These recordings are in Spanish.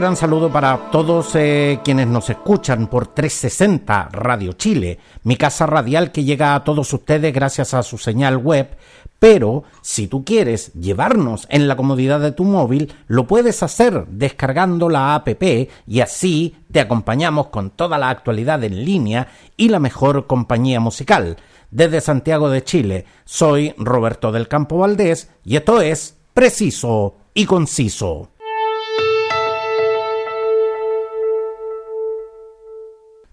Gran saludo para todos eh, quienes nos escuchan por 360 Radio Chile, mi casa radial que llega a todos ustedes gracias a su señal web, pero si tú quieres llevarnos en la comodidad de tu móvil, lo puedes hacer descargando la app y así te acompañamos con toda la actualidad en línea y la mejor compañía musical. Desde Santiago de Chile, soy Roberto del Campo Valdés y esto es Preciso y Conciso.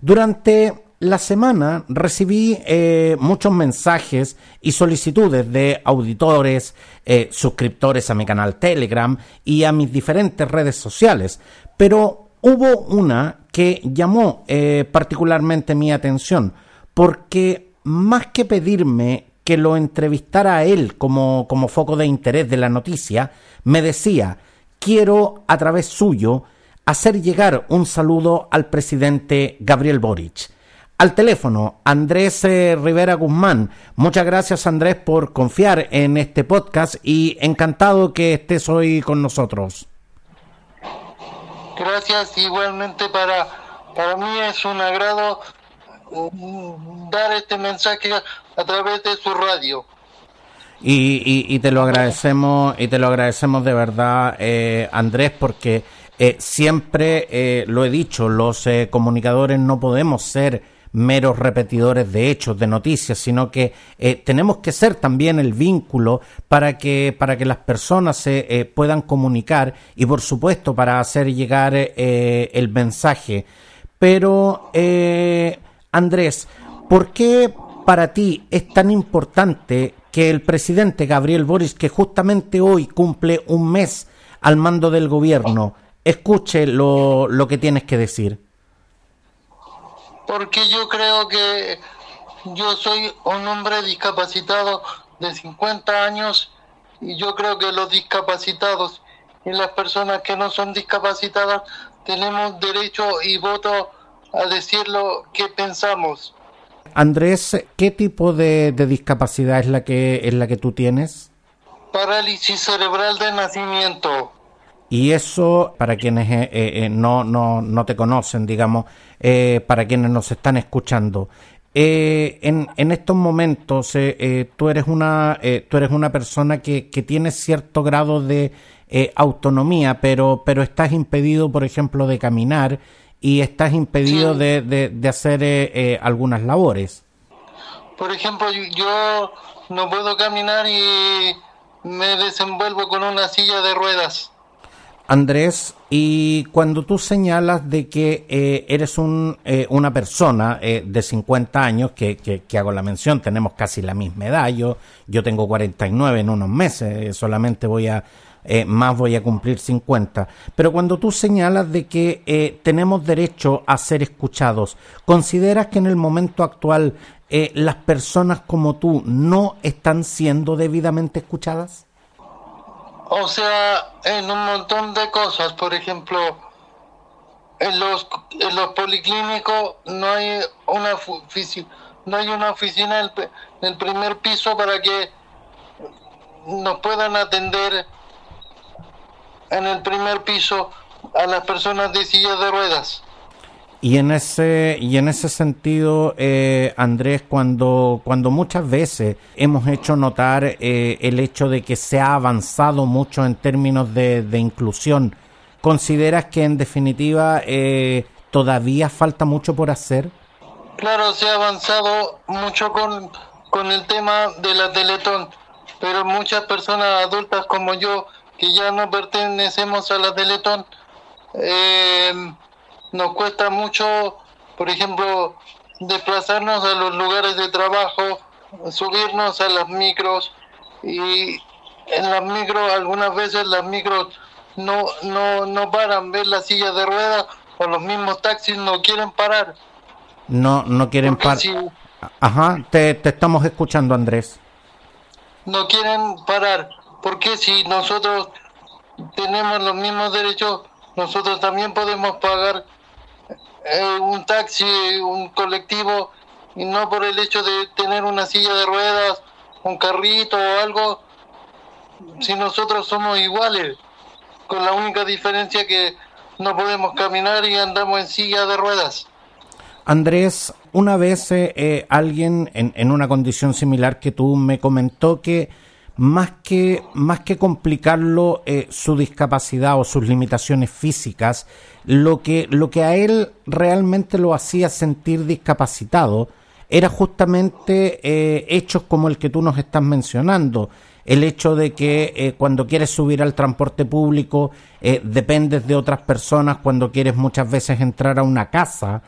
Durante la semana recibí eh, muchos mensajes y solicitudes de auditores, eh, suscriptores a mi canal Telegram y a mis diferentes redes sociales, pero hubo una que llamó eh, particularmente mi atención, porque más que pedirme que lo entrevistara a él como, como foco de interés de la noticia, me decía, quiero a través suyo hacer llegar un saludo al presidente Gabriel Boric. Al teléfono, Andrés eh, Rivera Guzmán. Muchas gracias Andrés por confiar en este podcast y encantado que estés hoy con nosotros. Gracias, igualmente para, para mí es un agrado mm, dar este mensaje a través de su radio. Y, y, te lo agradecemos y te lo agradecemos de verdad eh, Andrés porque eh, siempre eh, lo he dicho, los eh, comunicadores no podemos ser meros repetidores de hechos, de noticias, sino que tenemos que ser también el vínculo para que, para que las personas se puedan comunicar y, por supuesto, para hacer llegar el mensaje. Pero, Andrés, ¿por qué para ti es tan importante que el presidente Gabriel Boris, que justamente hoy cumple un mes al mando del gobierno, escuche lo, lo que tienes que decir. Porque yo creo que yo soy un hombre discapacitado de 50 años y yo creo que los discapacitados y las personas que no son discapacitadas tenemos derecho y voto a decir lo que pensamos. Andrés, ¿qué tipo de, de, discapacidad es la que es la que tú tienes? Parálisis cerebral de nacimiento. Y eso, para quienes eh, eh, no, no, no, te conocen, digamos, eh, para quienes nos están escuchando, en, en, estos momentos tú, eres una, tú eres una persona que, que tiene cierto grado de autonomía, pero, pero estás impedido, por ejemplo, de caminar y estás impedido de, de, de, hacer algunas labores. Por ejemplo, yo no puedo caminar y me desenvuelvo con una silla de ruedas. Andrés, y cuando tú señalas de que eh, eres un, eh, una persona eh, de 50 años, que, que, hago la mención, tenemos casi la misma edad, yo, yo tengo 49 en unos meses, solamente voy a, más voy a cumplir 50, pero cuando tú señalas de que tenemos derecho a ser escuchados, ¿consideras que en el momento actual las personas como tú no están siendo debidamente escuchadas? O sea, en un montón de cosas, por ejemplo, en los, en los policlínicos no hay una oficina, no hay una oficina en el, primer piso para que nos puedan atender en el primer piso a las personas de silla de ruedas. Y en ese, y en ese sentido, eh, Andrés, cuando, cuando muchas veces hemos hecho notar eh, el hecho de que se ha avanzado mucho en términos de, de inclusión, ¿consideras que en definitiva eh, todavía falta mucho por hacer? Claro, se ha avanzado mucho con, con el tema de la Teletón, pero muchas personas adultas como yo, que ya no pertenecemos a la Teletón, eh, nos cuesta mucho, por ejemplo, desplazarnos a los lugares de trabajo, subirnos a las micros y en las micros algunas veces las micros no no no paran ver la silla de ruedas o los mismos taxis no quieren parar no no quieren parar Ajá, te, te estamos escuchando, Andrés. No quieren parar, porque si nosotros tenemos los mismos derechos, nosotros también podemos pagar eh, un taxi, un colectivo, y no por el hecho de tener una silla de ruedas, un carrito o algo, si nosotros somos iguales, con la única diferencia que no podemos caminar y andamos en silla de ruedas. Andrés, una vez eh, eh, alguien en, en, una condición similar que tú me comentó que más que, más que complicarlo eh, su discapacidad o sus limitaciones físicas, lo que, lo que a él realmente lo hacía sentir discapacitado era justamente eh, hechos como el que tú nos estás mencionando. El hecho de que eh, cuando quieres subir al transporte público dependes de otras personas, cuando quieres muchas veces entrar a una casa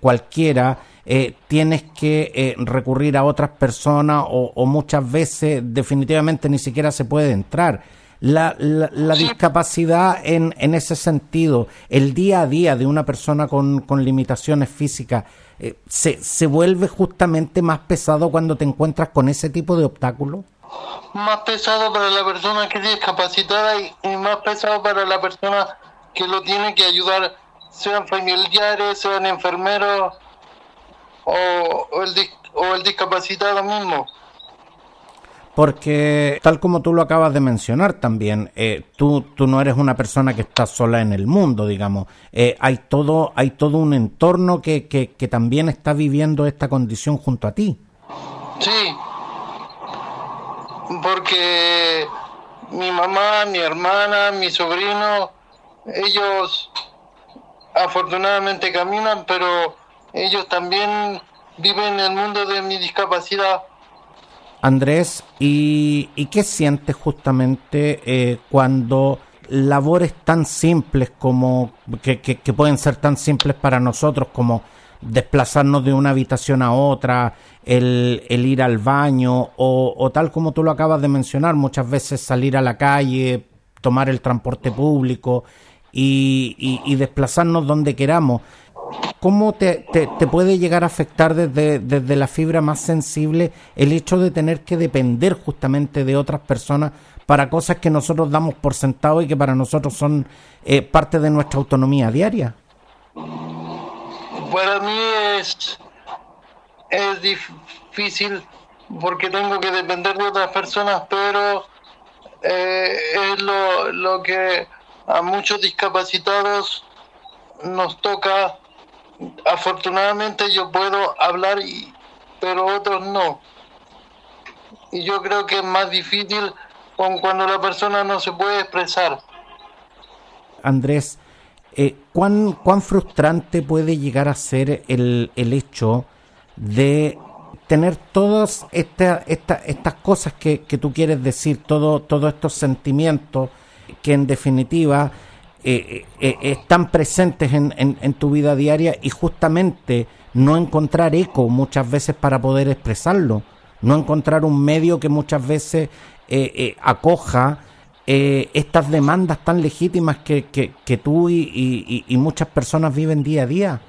cualquiera, eh, tienes que eh, recurrir a otras personas o, muchas veces definitivamente ni siquiera se puede entrar. La, la, discapacidad en, en, ese sentido, el día a día de una persona con, con limitaciones físicas, eh, se, se vuelve justamente más pesado cuando te encuentras con ese tipo de obstáculos? Más pesado para la persona que es discapacitada y, y más pesado para la persona que lo tiene que ayudar, sean familiares, sean enfermeros, o, el, o el discapacitado mismo. Porque tal como tú lo acabas de mencionar también, eh, tú, tú no eres una persona que está sola en el mundo, digamos. Eh, hay, todo, hay todo un entorno que, que, que también está viviendo esta condición junto a ti. Sí, porque mi mamá, mi hermana, mi sobrino, ellos afortunadamente caminan, pero ellos también viven en el mundo de mi discapacidad. Andrés, ¿y, qué sientes justamente eh, cuando labores tan simples como que, que, pueden ser tan simples para nosotros como desplazarnos de una habitación a otra, el, el ir al baño o, o, tal como tú lo acabas de mencionar, muchas veces salir a la calle, tomar el transporte público y, y, y desplazarnos donde queramos. ¿Cómo te, te, puede llegar a afectar desde, desde la fibra más sensible el hecho de tener que depender justamente de otras personas para cosas que nosotros damos por sentado y que para nosotros son eh, parte de nuestra autonomía diaria? Para mí es, es difícil porque tengo que depender de otras personas, pero eh, es lo, lo que a muchos discapacitados nos toca afortunadamente yo puedo hablar, y, pero otros no. Y yo creo que es más difícil con cuando la persona no se puede expresar. Andrés, eh, ¿cuán, ¿cuán frustrante puede llegar a ser el, el hecho de tener todas esta, esta, estas cosas que, que tú quieres decir, todo, todos estos sentimientos que en definitiva eh, eh, eh, están presentes en, en, tu vida diaria y justamente no encontrar eco muchas veces para poder expresarlo, no encontrar un medio que muchas veces acoja estas demandas tan legítimas que, tú y, y, muchas personas viven día a día.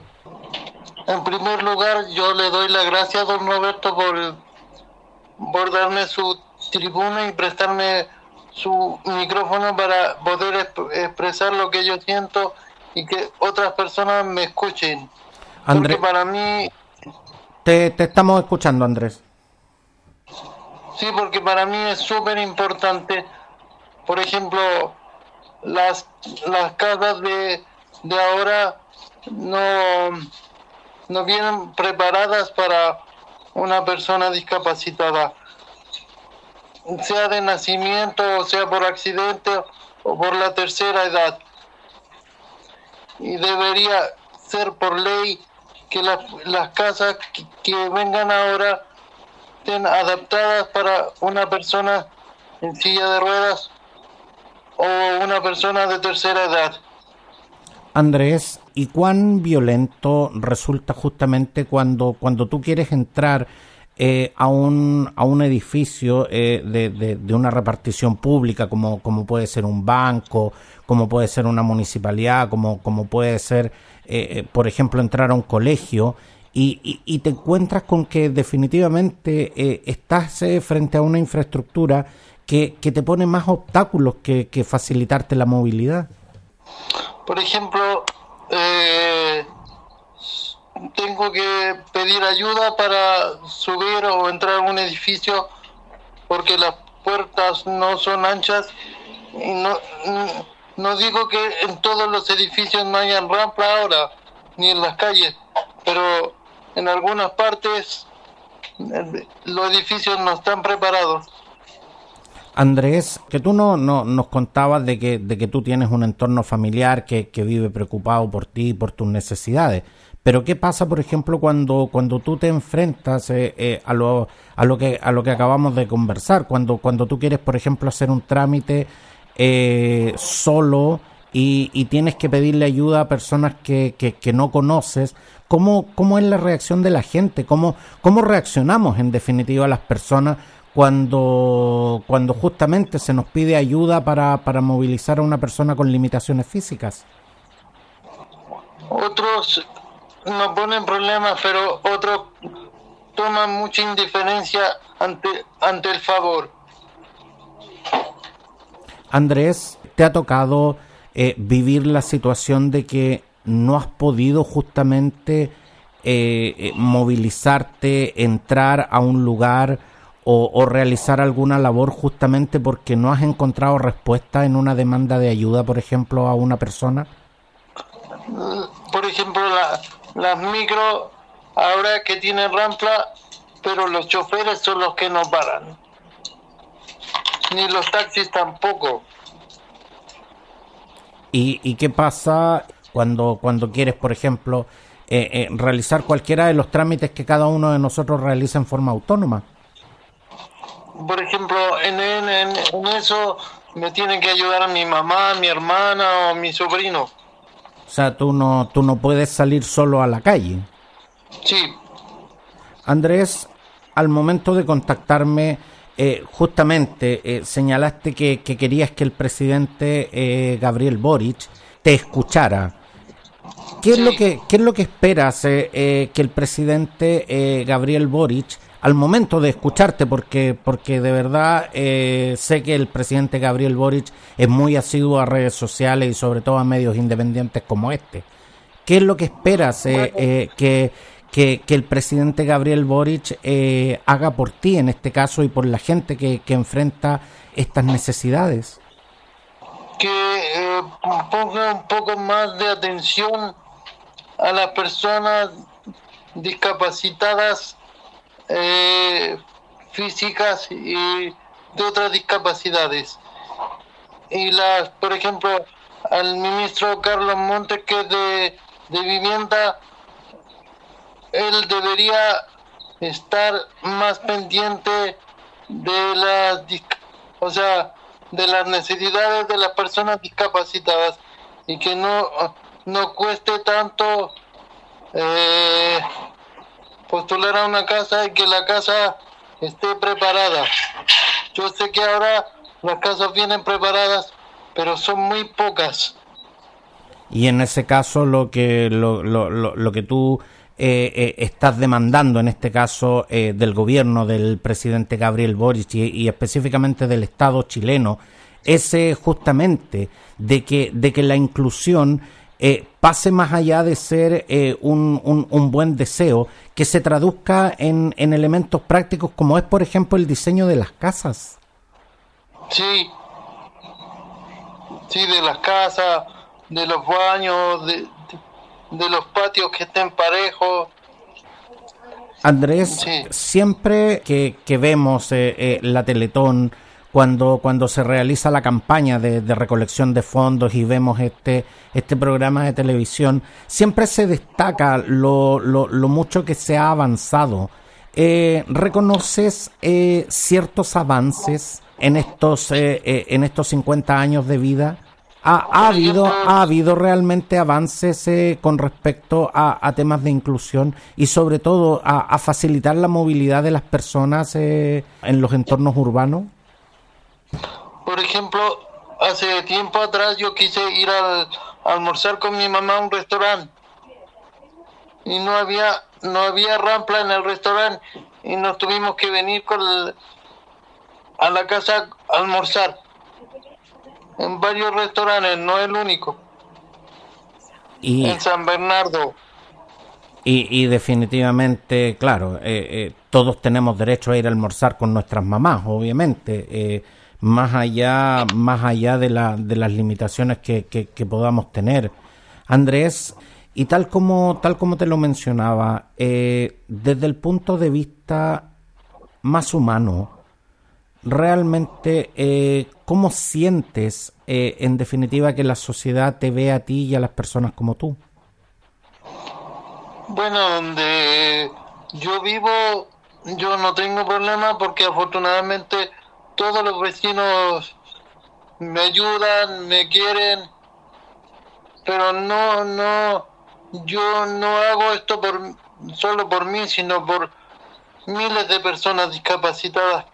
En primer lugar, yo le doy la gracia a don Roberto por, por darme su tribuna y prestarme su micrófono para poder expresar lo que yo siento y que otras personas me escuchen. Andrés, porque para mí... Te, te estamos escuchando, Andrés. Sí, porque para mí es súper importante, por ejemplo, las, las casas de, de ahora no, no vienen preparadas para una persona discapacitada sea de nacimiento, o sea por accidente o por la tercera edad. Y debería ser por ley que las casas que, vengan ahora estén adaptadas para una persona en silla de ruedas o una persona de tercera edad. Andrés, ¿y cuán violento resulta justamente cuando, cuando tú quieres entrar eh, a, un, a un edificio eh, de, de, una repartición pública, como, como puede ser un banco, como puede ser una municipalidad, como, como puede ser, eh, por ejemplo, entrar a un colegio, y, te encuentras con que definitivamente eh, estás eh, frente a una infraestructura que, que, te pone más obstáculos que, que, facilitarte la movilidad. Por ejemplo, eh, tengo que pedir ayuda para subir o entrar a un edificio porque las puertas no son anchas y no, no digo que en todos los edificios no hayan rampa ahora ni en las calles pero en algunas partes los edificios no están preparados. Andrés, que tú no, no, nos contabas de que, de que tú tienes un entorno familiar que, que vive preocupado por ti y por tus necesidades. Pero ¿qué pasa, por ejemplo, cuando, cuando tú te enfrentas eh, eh, a, lo, a, lo que, a lo que acabamos de conversar? Cuando, cuando tú quieres, por ejemplo, hacer un trámite eh, solo y, y, tienes que pedirle ayuda a personas que, que, no conoces, ¿Cómo, cómo es la reacción de la gente? ¿Cómo, cómo reaccionamos en definitiva las personas cuando, cuando justamente se nos pide ayuda para, para movilizar a una persona con limitaciones físicas? Otros no ponen problemas, pero otros toman mucha indiferencia ante, ante el favor. Andrés, ¿te ha tocado eh, vivir la situación de que no has podido justamente eh, eh, movilizarte, entrar a un lugar o, realizar alguna labor justamente porque no has encontrado respuesta en una demanda de ayuda, por ejemplo, a una persona? Por ejemplo, las micro, ahora que tienen rampa, pero los choferes son los que no paran. Ni los taxis tampoco. ¿Y, y qué pasa cuando, cuando quieres, por ejemplo, eh, eh, realizar cualquiera de los trámites que cada uno de nosotros realiza en forma autónoma. Por ejemplo, en, en, eso me tienen que ayudar mi mamá, mi hermana o mi sobrino. O sea, tú no, tú no puedes salir solo a la calle. Sí. Andrés, al momento de contactarme, eh, justamente señalaste que, que, querías que el presidente Gabriel Boric te escuchara. ¿Qué, es lo que, qué es lo que esperas eh, eh, que el presidente eh, Gabriel Boric, al momento de escucharte, porque, porque de verdad sé que el presidente Gabriel Boric es muy asiduo a redes sociales y sobre todo a medios independientes como este, ¿qué es lo que esperas que, que, que, el presidente Gabriel Boric haga por ti en este caso y por la gente que, que enfrenta estas necesidades? que ponga un poco más de atención a las personas discapacitadas eh, físicas y de otras discapacidades. Y las, por ejemplo, al ministro Carlos Montes, que es de, de vivienda, él debería estar más pendiente de las, o sea, de las necesidades de las personas discapacitadas y que no, no cueste tanto eh, postular a una casa y que la casa esté preparada. Yo sé que ahora las casas vienen preparadas, pero son muy pocas. Y en ese caso lo que lo, lo, lo, que tú eh, eh, estás demandando en este caso eh, del gobierno del presidente Gabriel Boric y, y específicamente del Estado chileno es justamente de que, de que la inclusión eh, pase más allá de ser eh, un, un, buen deseo, que se traduzca en, en elementos prácticos como es, por ejemplo, el diseño de las casas. Sí, sí, de las casas, de los baños, de, de, los patios que estén parejos. Andrés, siempre que, que vemos eh, la Teletón, cuando, cuando se realiza la campaña de, recolección de fondos y vemos este, este programa de televisión, siempre se destaca lo, lo, mucho que se ha avanzado. Eh, ¿Reconoces eh, ciertos avances en estos, eh, en estos 50 años de vida? ¿Ha, ha habido, ¿Ha habido realmente avances con respecto a, temas de inclusión y sobre todo a facilitar la movilidad de las personas en los entornos urbanos? Por ejemplo, hace tiempo atrás yo quise ir a almorzar con mi mamá a un restaurante y no había no había rampla en el restaurante y nos tuvimos que venir con a la casa a almorzar. En varios restaurantes, no el único. Y, En San Bernardo. y, y definitivamente, claro, eh, eh, todos tenemos derecho a ir a almorzar con nuestras mamás, obviamente, eh, más allá, más allá de, la, de las limitaciones que, que, podamos tener. Andrés, y tal como, tal como te lo mencionaba, eh, desde el punto de vista más humano, realmente, eh, ¿cómo sientes, eh, en definitiva, que la sociedad te ve a ti y a las personas como tú? Bueno, donde yo vivo, yo no tengo problema porque afortunadamente todos los vecinos me ayudan, me quieren, pero no, no, yo no hago esto por solo por mí, sino por miles de personas discapacitadas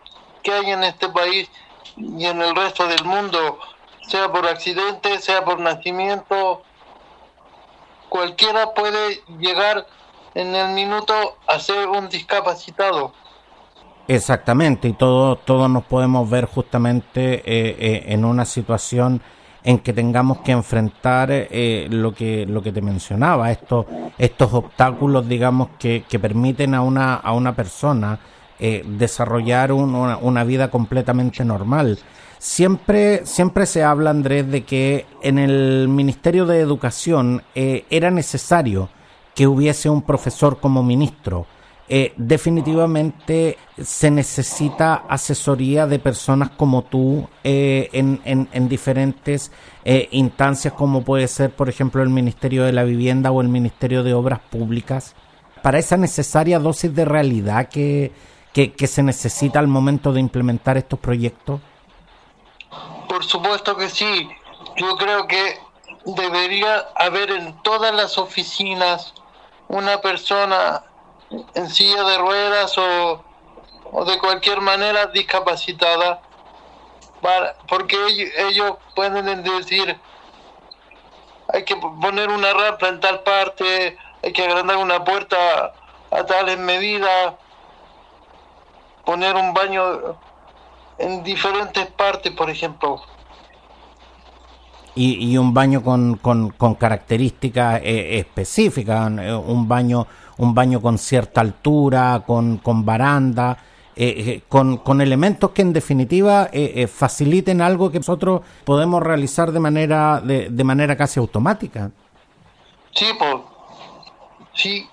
que hay en este país y en el resto del mundo, sea por accidente, sea por nacimiento, cualquiera puede llegar en el minuto a ser un discapacitado. Exactamente, y todos todos nos podemos ver justamente eh, eh, en una situación en que tengamos que enfrentar eh, lo que lo que te mencionaba, estos estos obstáculos, digamos, que, que permiten a una a una persona eh, desarrollar un- una, una vida completamente normal. Siempre siempre se habla, Andrés, de que en el Ministerio de Educación era necesario que hubiese un profesor como ministro. Eh, definitivamente se necesita asesoría de personas como tú eh, en, en- en diferentes eh, instancias como puede ser por ejemplo el Ministerio de la Vivienda o el Ministerio de Obras Públicas para esa necesaria dosis de realidad que, que, que se necesita al momento de implementar estos proyectos. Por supuesto que sí. Yo creo que debería haber en todas las oficinas una persona en silla de ruedas o, o de cualquier manera discapacitada, para, porque ellos, pueden decir, hay que poner una rampa en tal parte, hay que agrandar una puerta a tales medidas, poner un baño en diferentes partes, por ejemplo. y, y un baño con, con, con características eh, específicas, eh, un baño un baño con cierta altura, con, con baranda, eh, eh, con, con elementos que en definitiva eh, eh, faciliten algo que nosotros podemos realizar de manera de, de manera casi automática. Sí, pues, sí,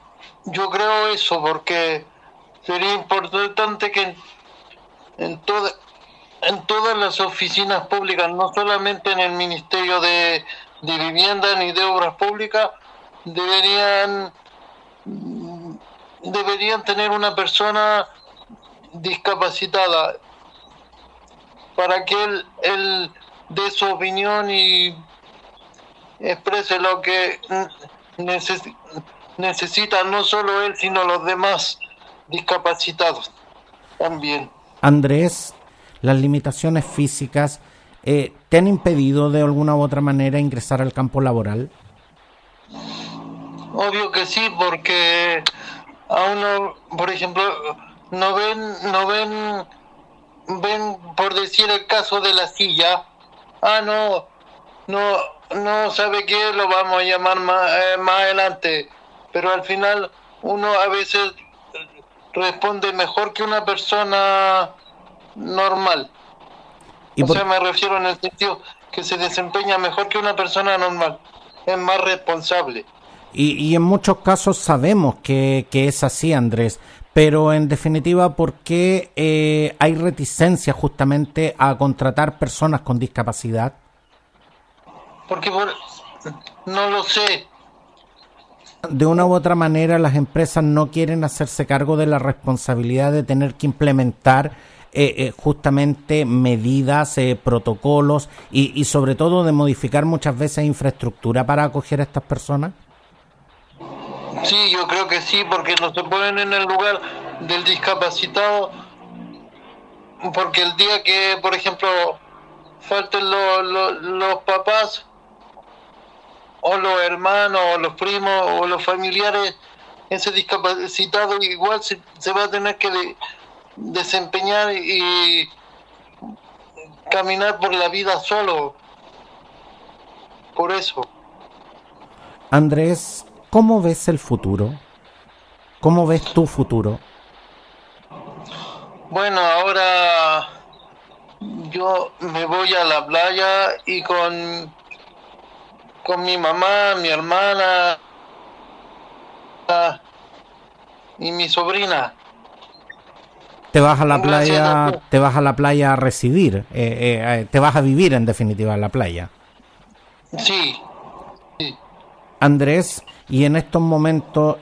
yo creo eso, porque sería importante que en, toda, en todas las oficinas públicas, no solamente en el Ministerio de, de Vivienda ni de Obras Públicas, deberían deberían tener una persona discapacitada para que él, él dé su opinión y exprese lo que neces- necesita no solo él, sino los demás discapacitados también. Andrés, las limitaciones físicas eh, te han impedido de alguna u otra manera ingresar al campo laboral. Obvio que sí, porque a uno, por ejemplo, no ven, no ven, ven, por decir el caso de la silla, ah, no, no, no sabe qué, lo vamos a llamar más, eh, más adelante, pero al final uno a veces responde mejor que una persona normal. Y o sea, me refiero en el sentido que se desempeña mejor que una persona normal, es más responsable. Y, y en muchos casos sabemos que, que es así, Andrés, pero en definitiva, ¿por qué eh, hay reticencia justamente a contratar personas con discapacidad? Porque por- no lo sé. De una u otra manera, las empresas no quieren hacerse cargo de la responsabilidad de tener que implementar eh, eh, justamente medidas, eh, protocolos y, y sobre todo de modificar muchas veces infraestructura para acoger a estas personas. Sí, yo creo que sí, porque no se ponen en el lugar del discapacitado. Porque el día que, por ejemplo, falten lo- lo- los papás, o los hermanos, o los primos, o los familiares ese discapacitado igual se, va a tener que desempeñar y caminar por la vida solo. Por eso. Andrés, ¿cómo ves el futuro? ¿Cómo ves tu futuro? Bueno, ahora yo me voy a la playa y con, con mi mamá, mi hermana y mi sobrina. Te vas a la playa, te vas a la playa a residir, eh, eh, eh, te vas a vivir en definitiva en la playa. Sí. sí. Andrés, y en estos momentos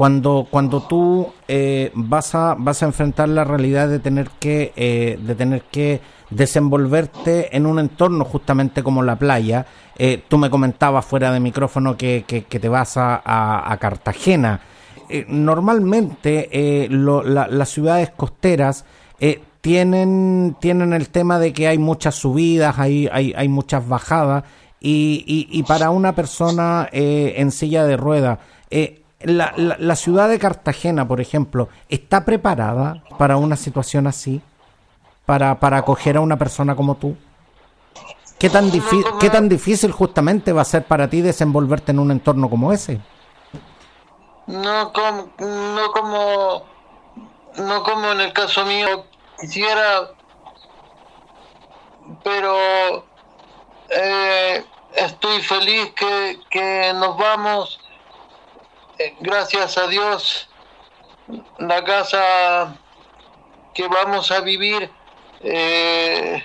cuando, cuando tú eh, vas, a, vas a enfrentar la realidad de tener que, eh, de tener que desenvolverte en un entorno justamente como la playa, eh, tú me comentabas fuera de micrófono que, que, te vas a, a, Cartagena. normalmente las ciudades costeras tienen, tienen el tema de que hay muchas subidas, hay, hay, hay muchas bajadas y, y, y para una persona en silla de ruedas, la, la, ciudad de Cartagena, por ejemplo, ¿está preparada para una situación así? Para, para acoger a una persona como tú? ¿Qué tan, ¿Qué tan difícil justamente va a ser para ti desenvolverte en un entorno como ese? No como, no como, no como en el caso mío quisiera, pero eh, estoy feliz que, que nos vamos eh, gracias a Dios, la casa que vamos a vivir eh,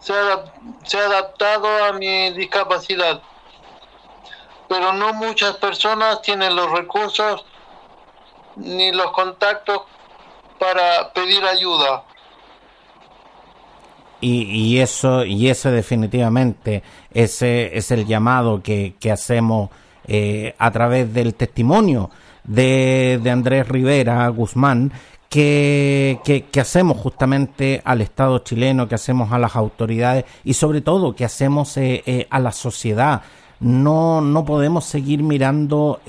se, ha, adaptado a mi discapacidad. Pero no muchas personas tienen los recursos ni los contactos para pedir ayuda. Y, eso y eso definitivamente ese es el llamado que, que hacemos eh, a través del testimonio de, de Andrés Rivera Guzmán, que, que, hacemos justamente al Estado chileno, que hacemos a las autoridades y sobre todo que hacemos eh, eh, a la sociedad. No, no podemos seguir mirando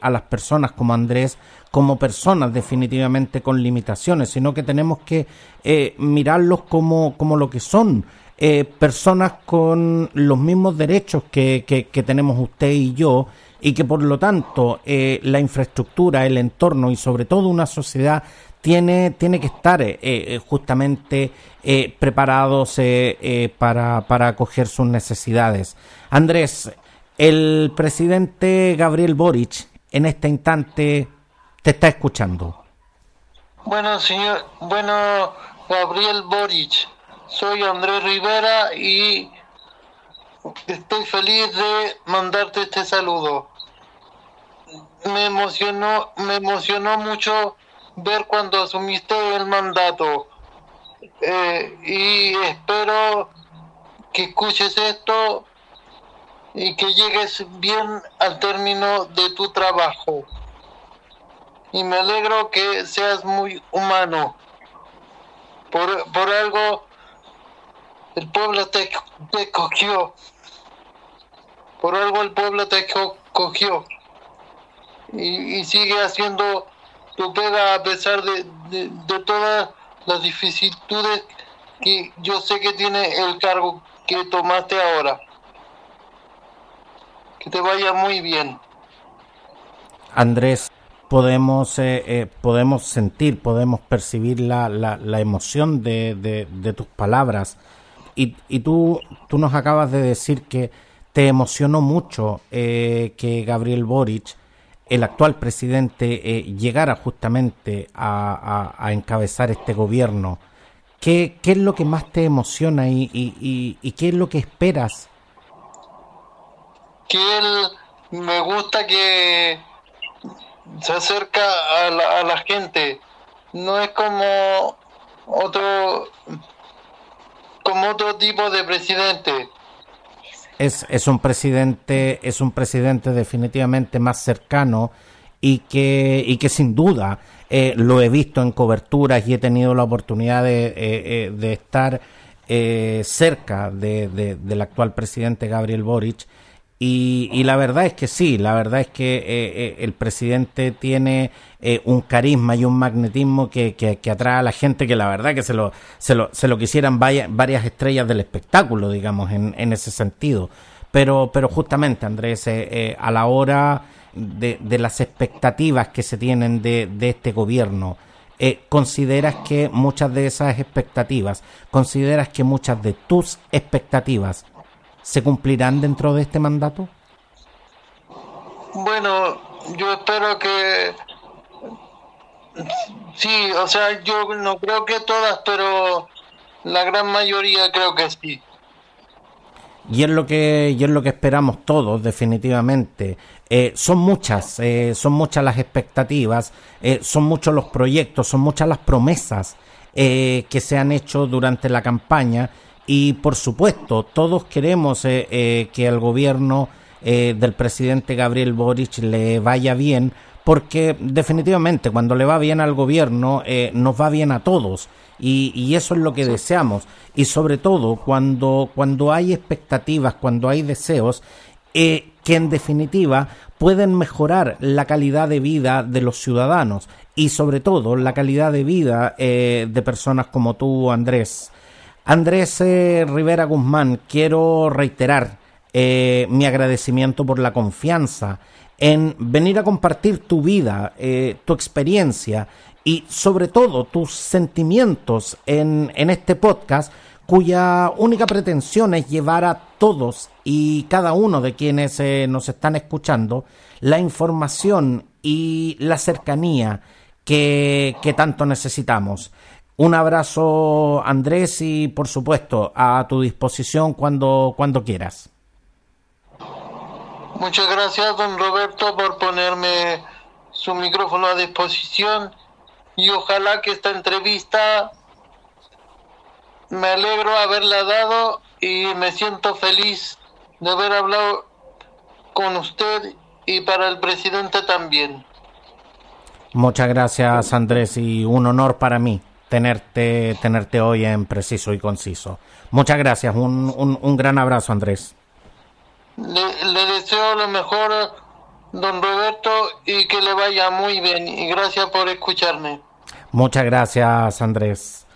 a las personas como Andrés como personas definitivamente con limitaciones, sino que tenemos que mirarlos como, como lo que son, eh, personas con los mismos derechos que, que, tenemos usted y yo y que por lo tanto eh, la infraestructura, el entorno y sobre todo una sociedad tiene, tiene que estar eh, justamente preparados para, para acoger sus necesidades. Andrés, el presidente Gabriel Boric en este instante te está escuchando. Bueno, señor, bueno, Gabriel Boric, soy Andrés Rivera y estoy feliz de mandarte este saludo. Me emocionó, me emocionó mucho ver cuando asumiste el mandato eh, y espero que escuches esto y que llegues bien al término de tu trabajo. Y me alegro que seas muy humano. Por, por algo el pueblo te, cogió. Por algo el pueblo te cogió. Y, sigue haciendo tu pega a pesar de, de, todas las dificultades que yo sé que tiene el cargo que tomaste ahora. Te vaya muy bien. Andrés, podemos, eh, eh, podemos sentir, podemos percibir la, la, emoción de, de, tus palabras y, y tú, tú nos acabas de decir que te emocionó mucho eh, que Gabriel Boric, el actual presidente, llegara justamente a, a, encabezar este gobierno. ¿Qué, ¿Qué, es lo que más te emociona y, y, qué es lo que esperas? Que él me gusta que se acerca a la, a la gente. No es como otro como otro tipo de presidente. Es, es un presidente, es un presidente definitivamente más cercano y que, y que sin duda eh, lo he visto en coberturas y he tenido la oportunidad de, eh, eh, de estar cerca de, del actual presidente Gabriel Boric Y, la verdad es que sí, la verdad es que eh, eh, el presidente tiene eh, un carisma y un magnetismo que, que, atrae a la gente que la verdad que se lo, se lo, se lo quisieran varias, estrellas del espectáculo, digamos, en, en ese sentido. Pero, pero justamente, Andrés, a la hora de, de, las expectativas que se tienen de, de este gobierno, ¿consideras que muchas de esas expectativas, consideras que muchas de tus expectativas se cumplirán dentro de este mandato? Bueno, yo espero que sí, o sea, yo no creo que todas, pero la gran mayoría creo que sí. Y es lo que, y es lo que esperamos todos, definitivamente. Eh, son muchas, eh, son muchas las expectativas, eh, son muchos los proyectos, son muchas las promesas que se han hecho durante la campaña y por supuesto, todos queremos eh, eh, que al gobierno eh, del presidente Gabriel Boric le vaya bien, porque definitivamente cuando le va bien al gobierno nos va bien a todos y, eso es lo que deseamos. Y sobre todo cuando cuando hay expectativas cuando hay deseos que en definitiva pueden mejorar la calidad de vida de los ciudadanos y sobre todo la calidad de vida de personas como tú Andrés Andrés eh, Rivera Guzmán, quiero reiterar eh, mi agradecimiento por la confianza en venir a compartir tu vida, eh, tu experiencia y sobre todo tus sentimientos en, este podcast cuya única pretensión es llevar a todos y cada uno de quienes nos están escuchando la información y la cercanía que tanto necesitamos. Un abrazo, Andrés, y por supuesto, a tu disposición cuando, cuando quieras. Muchas gracias, don Roberto, por ponerme su micrófono a disposición y ojalá que esta entrevista me alegro haberla dado y me siento feliz de haber hablado con usted y para el presidente también. Muchas gracias, Andrés, y un honor para mí tenerte, tenerte hoy en preciso y conciso. Muchas gracias, un, un, gran abrazo Andrés. Le, deseo lo mejor, don Roberto, y que le vaya muy bien. Y gracias por escucharme. Muchas gracias Andrés.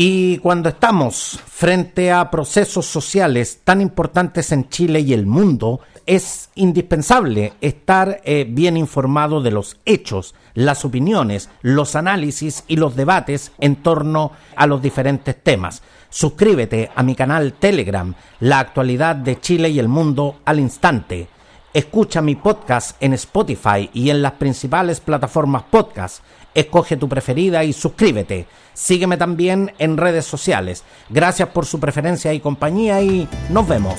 Y cuando estamos frente a procesos sociales tan importantes en Chile y el mundo, es indispensable estar eh, bien informado de los hechos, las opiniones, los análisis y los debates en torno a los diferentes temas. Suscríbete a mi canal Telegram, La actualidad de Chile y el mundo al instante. Escucha mi podcast en Spotify y en las principales plataformas podcast. Escoge tu preferida y suscríbete. Sígueme también en redes sociales. Gracias por su preferencia y compañía y nos vemos